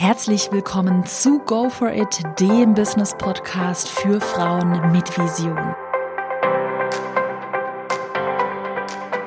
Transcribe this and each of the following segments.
Herzlich willkommen zu Go For It, dem Business Podcast für Frauen mit Vision.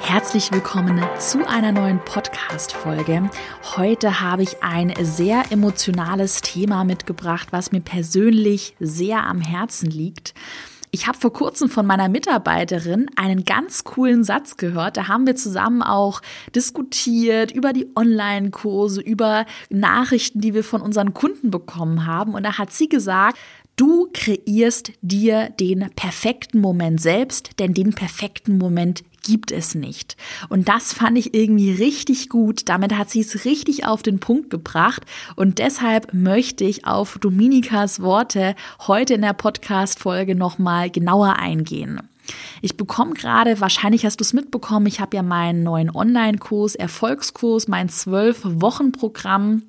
Herzlich willkommen zu einer neuen Podcast-Folge. Heute habe ich ein sehr emotionales Thema mitgebracht, was mir persönlich sehr am Herzen liegt. Ich habe vor kurzem von meiner Mitarbeiterin einen ganz coolen Satz gehört. Da haben wir zusammen auch diskutiert über die Online-Kurse, über Nachrichten, die wir von unseren Kunden bekommen haben. Und da hat sie gesagt, Du kreierst dir den perfekten Moment selbst, denn den perfekten Moment gibt es nicht. Und das fand ich irgendwie richtig gut. Damit hat sie es richtig auf den Punkt gebracht. Und deshalb möchte ich auf Dominikas Worte heute in der Podcast-Folge nochmal genauer eingehen. Ich bekomme gerade, wahrscheinlich hast du es mitbekommen, ich habe ja meinen neuen Online-Kurs, Erfolgskurs, mein Zwölf-Wochen-Programm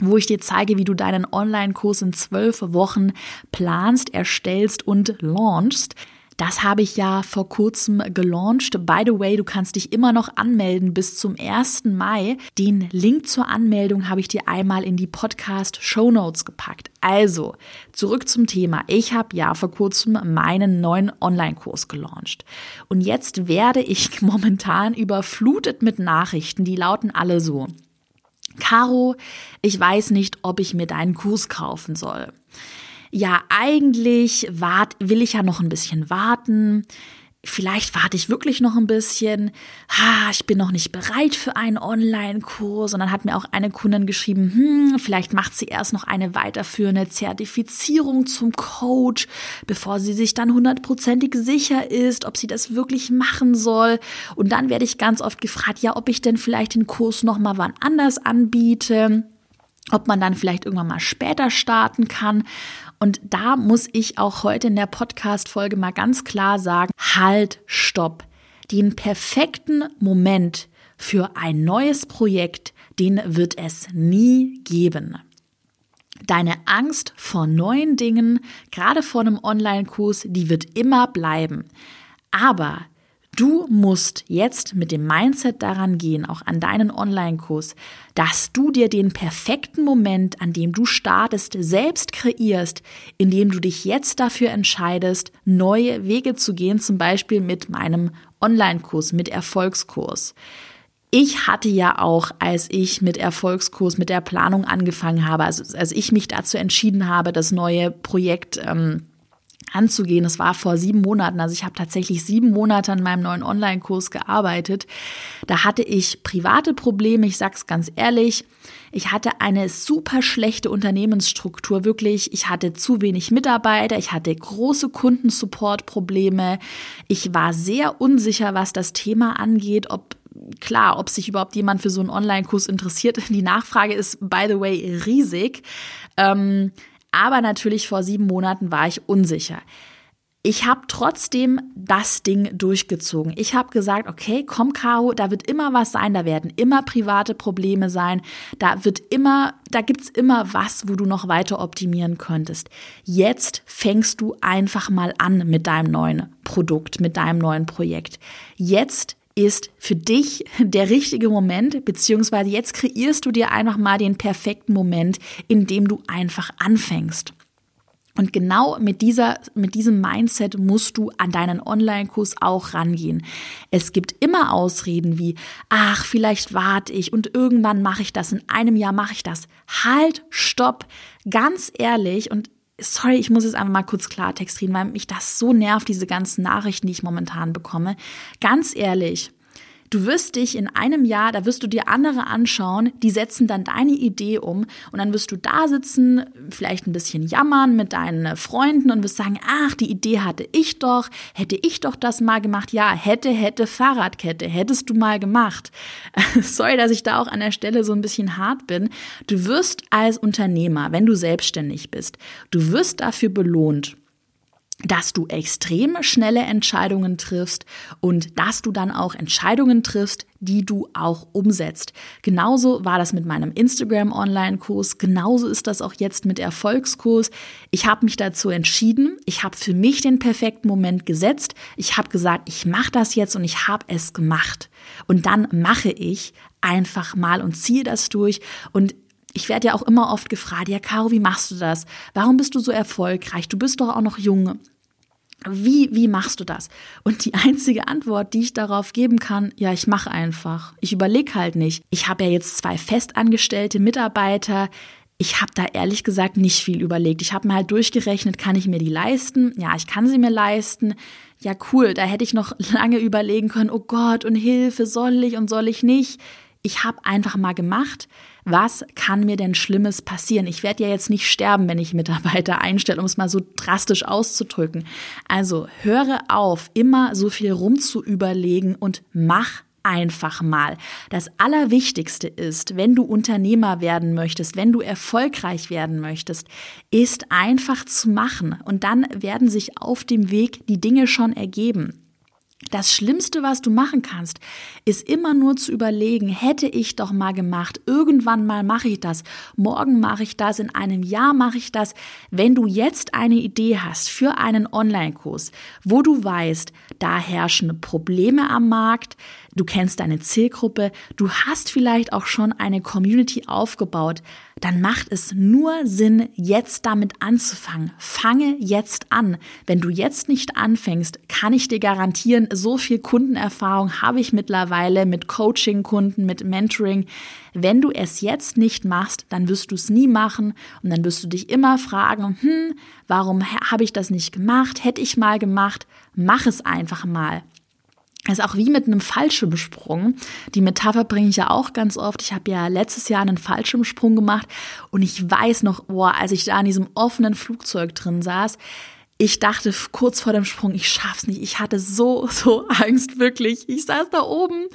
wo ich dir zeige, wie du deinen Online-Kurs in zwölf Wochen planst, erstellst und launchst. Das habe ich ja vor kurzem gelauncht. By the way, du kannst dich immer noch anmelden bis zum 1. Mai. Den Link zur Anmeldung habe ich dir einmal in die Podcast Show Notes gepackt. Also, zurück zum Thema. Ich habe ja vor kurzem meinen neuen Online-Kurs gelauncht. Und jetzt werde ich momentan überflutet mit Nachrichten, die lauten alle so. Caro, ich weiß nicht, ob ich mir deinen Kurs kaufen soll ja, eigentlich wart, will ich ja noch ein bisschen warten. Vielleicht warte ich wirklich noch ein bisschen. Ha, ich bin noch nicht bereit für einen Online-Kurs. Und dann hat mir auch eine Kundin geschrieben, hm, vielleicht macht sie erst noch eine weiterführende Zertifizierung zum Coach, bevor sie sich dann hundertprozentig sicher ist, ob sie das wirklich machen soll. Und dann werde ich ganz oft gefragt, ja, ob ich denn vielleicht den Kurs noch mal wann anders anbiete ob man dann vielleicht irgendwann mal später starten kann. Und da muss ich auch heute in der Podcast-Folge mal ganz klar sagen, halt, stopp. Den perfekten Moment für ein neues Projekt, den wird es nie geben. Deine Angst vor neuen Dingen, gerade vor einem Online-Kurs, die wird immer bleiben. Aber Du musst jetzt mit dem Mindset daran gehen, auch an deinen Online-Kurs, dass du dir den perfekten Moment, an dem du startest, selbst kreierst, indem du dich jetzt dafür entscheidest, neue Wege zu gehen, zum Beispiel mit meinem Online-Kurs, mit Erfolgskurs. Ich hatte ja auch, als ich mit Erfolgskurs, mit der Planung angefangen habe, also als ich mich dazu entschieden habe, das neue Projekt ähm, anzugehen. Es war vor sieben Monaten, also ich habe tatsächlich sieben Monate an meinem neuen Online-Kurs gearbeitet. Da hatte ich private Probleme, ich sag's ganz ehrlich. Ich hatte eine super schlechte Unternehmensstruktur, wirklich. Ich hatte zu wenig Mitarbeiter, ich hatte große Kundensupport-Probleme. Ich war sehr unsicher, was das Thema angeht, ob klar, ob sich überhaupt jemand für so einen Online-Kurs interessiert. Die Nachfrage ist, by the way, riesig. Ähm, aber natürlich vor sieben Monaten war ich unsicher. Ich habe trotzdem das Ding durchgezogen. Ich habe gesagt, okay, komm, Caro, da wird immer was sein, da werden immer private Probleme sein, da wird immer, da gibt's immer was, wo du noch weiter optimieren könntest. Jetzt fängst du einfach mal an mit deinem neuen Produkt, mit deinem neuen Projekt. Jetzt ist für dich der richtige Moment, beziehungsweise jetzt kreierst du dir einfach mal den perfekten Moment, in dem du einfach anfängst. Und genau mit dieser, mit diesem Mindset musst du an deinen Online-Kurs auch rangehen. Es gibt immer Ausreden wie, ach, vielleicht warte ich und irgendwann mache ich das, in einem Jahr mache ich das. Halt, stopp, ganz ehrlich und sorry, ich muss jetzt einfach mal kurz Klartext reden, weil mich das so nervt, diese ganzen Nachrichten, die ich momentan bekomme. Ganz ehrlich, Du wirst dich in einem Jahr, da wirst du dir andere anschauen, die setzen dann deine Idee um und dann wirst du da sitzen, vielleicht ein bisschen jammern mit deinen Freunden und wirst sagen, ach, die Idee hatte ich doch, hätte ich doch das mal gemacht. Ja, hätte, hätte Fahrradkette, hättest du mal gemacht. Sorry, dass ich da auch an der Stelle so ein bisschen hart bin. Du wirst als Unternehmer, wenn du selbstständig bist, du wirst dafür belohnt dass du extrem schnelle Entscheidungen triffst und dass du dann auch Entscheidungen triffst, die du auch umsetzt. Genauso war das mit meinem Instagram Online-Kurs, genauso ist das auch jetzt mit Erfolgskurs. Ich habe mich dazu entschieden, ich habe für mich den perfekten Moment gesetzt, ich habe gesagt, ich mache das jetzt und ich habe es gemacht. Und dann mache ich einfach mal und ziehe das durch und Ich werde ja auch immer oft gefragt, ja, Caro, wie machst du das? Warum bist du so erfolgreich? Du bist doch auch noch jung. Wie, wie machst du das? Und die einzige Antwort, die ich darauf geben kann, ja, ich mache einfach. Ich überlege halt nicht. Ich habe ja jetzt zwei festangestellte Mitarbeiter. Ich habe da ehrlich gesagt nicht viel überlegt. Ich habe mir halt durchgerechnet, kann ich mir die leisten? Ja, ich kann sie mir leisten. Ja, cool, da hätte ich noch lange überlegen können, oh Gott, und Hilfe, soll ich und soll ich nicht? Ich habe einfach mal gemacht was kann mir denn Schlimmes passieren? Ich werde ja jetzt nicht sterben, wenn ich Mitarbeiter einstelle, um es mal so drastisch auszudrücken. Also höre auf, immer so viel rumzuüberlegen und mach einfach mal. Das Allerwichtigste ist, wenn du Unternehmer werden möchtest, wenn du erfolgreich werden möchtest, ist einfach zu machen. Und dann werden sich auf dem Weg die Dinge schon ergeben. Das Schlimmste, was du machen kannst, ist immer nur zu überlegen, hätte ich doch mal gemacht, irgendwann mal mache ich das, morgen mache ich das, in einem Jahr mache ich das. Wenn du jetzt eine Idee hast für einen Online-Kurs, wo du weißt, da herrschen Probleme am Markt, du kennst deine Zielgruppe, du hast vielleicht auch schon eine Community aufgebaut, dann macht es nur Sinn, jetzt damit anzufangen. Fange jetzt an. Wenn du jetzt nicht anfängst, kann ich dir garantieren, so viel Kundenerfahrung habe ich mittlerweile mit Coaching-Kunden, mit Mentoring. Wenn du es jetzt nicht machst, dann wirst du es nie machen und dann wirst du dich immer fragen, hm, warum habe ich das nicht gemacht? Hätte ich mal gemacht? Mach es einfach mal. Das ist auch wie mit einem Fallschirmsprung. Die Metapher bringe ich ja auch ganz oft. Ich habe ja letztes Jahr einen Fallschirmsprung gemacht und ich weiß noch, boah, als ich da in diesem offenen Flugzeug drin saß, ich dachte kurz vor dem Sprung, ich schaff's nicht. Ich hatte so, so Angst, wirklich. Ich saß da oben.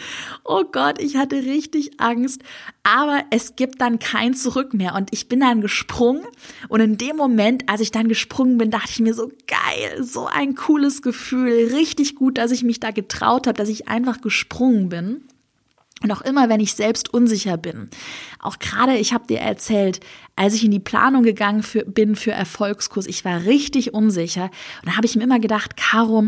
Oh Gott, ich hatte richtig Angst. Aber es gibt dann kein Zurück mehr. Und ich bin dann gesprungen. Und in dem Moment, als ich dann gesprungen bin, dachte ich mir so geil, so ein cooles Gefühl. Richtig gut, dass ich mich da getraut habe, dass ich einfach gesprungen bin. Und auch immer, wenn ich selbst unsicher bin, auch gerade, ich habe dir erzählt, als ich in die Planung gegangen für, bin für Erfolgskurs, ich war richtig unsicher. Und da habe ich mir immer gedacht, Caro,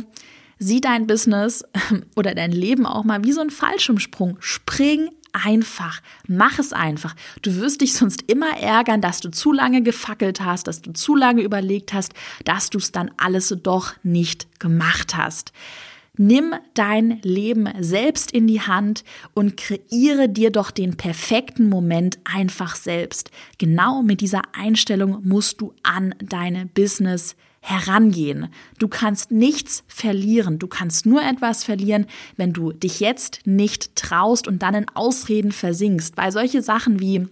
sieh dein Business oder dein Leben auch mal wie so ein Fallschirmsprung. Spring einfach. Mach es einfach. Du wirst dich sonst immer ärgern, dass du zu lange gefackelt hast, dass du zu lange überlegt hast, dass du es dann alles doch nicht gemacht hast. Nimm dein Leben selbst in die Hand und kreiere dir doch den perfekten Moment einfach selbst. Genau mit dieser Einstellung musst du an deine Business herangehen. Du kannst nichts verlieren. Du kannst nur etwas verlieren, wenn du dich jetzt nicht traust und dann in Ausreden versinkst. Weil solche Sachen wie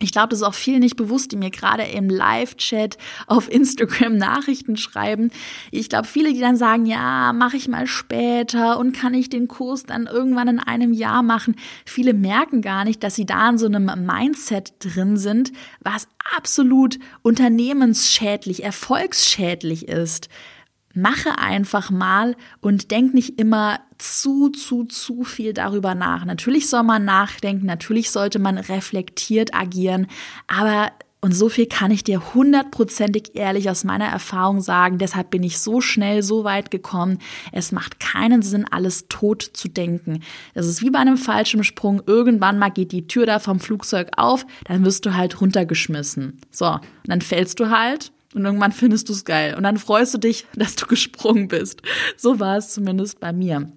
ich glaube, das ist auch viel nicht bewusst, die mir gerade im Live-Chat auf Instagram Nachrichten schreiben. Ich glaube, viele, die dann sagen, ja, mache ich mal später und kann ich den Kurs dann irgendwann in einem Jahr machen. Viele merken gar nicht, dass sie da in so einem Mindset drin sind, was absolut unternehmensschädlich, erfolgsschädlich ist mache einfach mal und denk nicht immer zu, zu, zu viel darüber nach. Natürlich soll man nachdenken, natürlich sollte man reflektiert agieren, aber und so viel kann ich dir hundertprozentig ehrlich aus meiner Erfahrung sagen. Deshalb bin ich so schnell so weit gekommen. Es macht keinen Sinn, alles tot zu denken. Das ist wie bei einem Fallschirmsprung. Irgendwann mal geht die Tür da vom Flugzeug auf, dann wirst du halt runtergeschmissen. So, und dann fällst du halt und irgendwann findest du es geil. Und dann freust du dich, dass du gesprungen bist. So war es zumindest bei mir.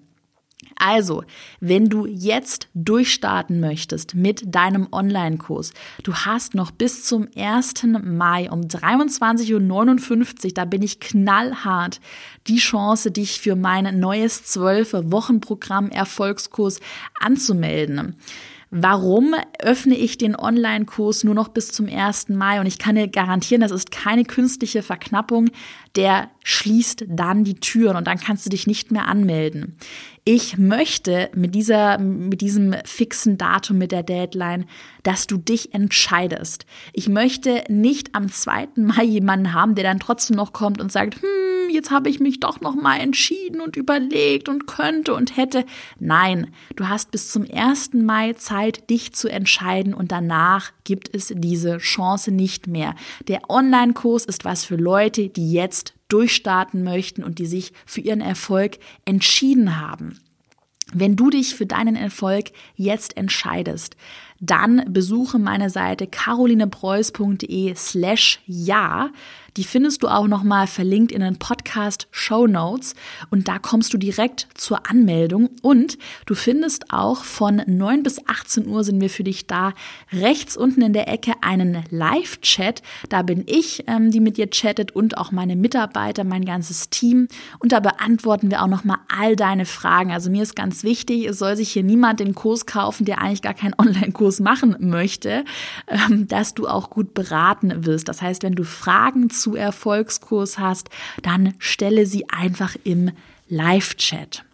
Also, wenn du jetzt durchstarten möchtest mit deinem Online-Kurs, du hast noch bis zum 1. Mai um 23.59 Uhr, da bin ich knallhart, die Chance, dich für mein neues 12-Wochen-Programm Erfolgskurs anzumelden. Warum öffne ich den Online-Kurs nur noch bis zum 1. Mai? Und ich kann dir garantieren, das ist keine künstliche Verknappung. Der schließt dann die Türen und dann kannst du dich nicht mehr anmelden. Ich möchte mit dieser, mit diesem fixen Datum, mit der Deadline, dass du dich entscheidest. Ich möchte nicht am 2. Mai jemanden haben, der dann trotzdem noch kommt und sagt, hm, jetzt habe ich mich doch noch mal entschieden und überlegt und könnte und hätte. Nein, du hast bis zum 1. Mai Zeit, dich zu entscheiden und danach gibt es diese Chance nicht mehr. Der Online-Kurs ist was für Leute, die jetzt durchstarten möchten und die sich für ihren Erfolg entschieden haben. Wenn du dich für deinen Erfolg jetzt entscheidest, dann besuche meine Seite carolinepreuß.de slash ja. Die findest du auch nochmal verlinkt in den Podcast Show Notes und da kommst du direkt zur Anmeldung und du findest auch von 9 bis 18 Uhr sind wir für dich da. Rechts unten in der Ecke einen Live-Chat. Da bin ich, ähm, die mit dir chattet und auch meine Mitarbeiter, mein ganzes Team und da beantworten wir auch nochmal all deine Fragen. Also mir ist ganz wichtig, es soll sich hier niemand den Kurs kaufen, der eigentlich gar keinen Online-Kurs machen möchte, ähm, dass du auch gut beraten wirst. Das heißt, wenn du Fragen zu Erfolgskurs hast, dann stelle sie einfach im Live-Chat.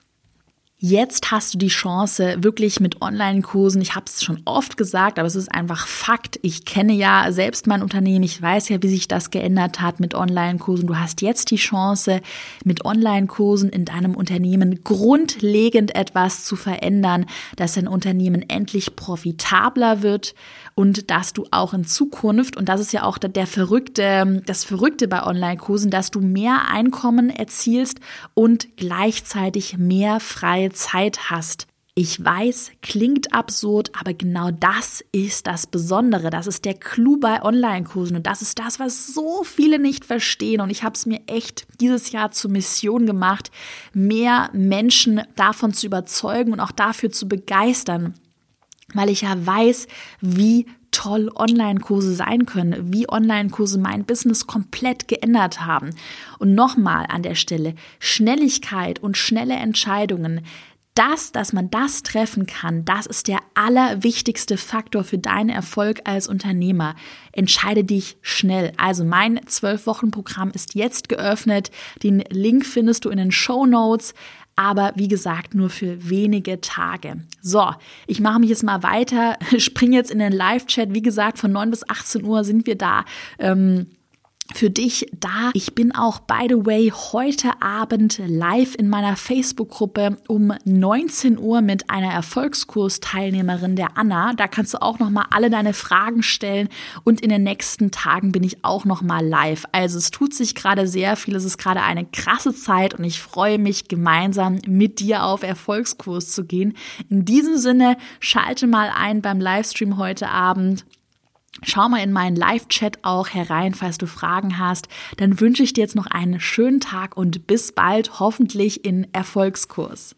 Jetzt hast du die Chance, wirklich mit Online-Kursen, ich habe es schon oft gesagt, aber es ist einfach Fakt. Ich kenne ja selbst mein Unternehmen, ich weiß ja, wie sich das geändert hat mit Online-Kursen. Du hast jetzt die Chance, mit Online-Kursen in deinem Unternehmen grundlegend etwas zu verändern, dass dein Unternehmen endlich profitabler wird und dass du auch in Zukunft, und das ist ja auch der verrückte, das Verrückte bei Online-Kursen, dass du mehr Einkommen erzielst und gleichzeitig mehr freie Zeit hast. Ich weiß, klingt absurd, aber genau das ist das Besondere. Das ist der Clou bei Online-Kursen und das ist das, was so viele nicht verstehen. Und ich habe es mir echt dieses Jahr zur Mission gemacht, mehr Menschen davon zu überzeugen und auch dafür zu begeistern, weil ich ja weiß, wie toll Online-Kurse sein können, wie Online-Kurse mein Business komplett geändert haben. Und nochmal an der Stelle, Schnelligkeit und schnelle Entscheidungen, das, dass man das treffen kann, das ist der allerwichtigste Faktor für deinen Erfolg als Unternehmer. Entscheide dich schnell. Also mein zwölf Wochen Programm ist jetzt geöffnet. Den Link findest du in den Show Notes aber wie gesagt nur für wenige Tage. So, ich mache mich jetzt mal weiter, springe jetzt in den Live-Chat. Wie gesagt, von 9 bis 18 Uhr sind wir da. Ähm, für dich da. Ich bin auch, by the way, heute Abend live in meiner Facebook-Gruppe um 19 Uhr mit einer Erfolgskursteilnehmerin, der Anna. Da kannst du auch nochmal alle deine Fragen stellen und in den nächsten Tagen bin ich auch nochmal live. Also es tut sich gerade sehr viel. Es ist gerade eine krasse Zeit und ich freue mich, gemeinsam mit dir auf Erfolgskurs zu gehen. In diesem Sinne, schalte mal ein beim Livestream heute Abend Schau mal in meinen Live-Chat auch herein, falls du Fragen hast. Dann wünsche ich dir jetzt noch einen schönen Tag und bis bald, hoffentlich in Erfolgskurs.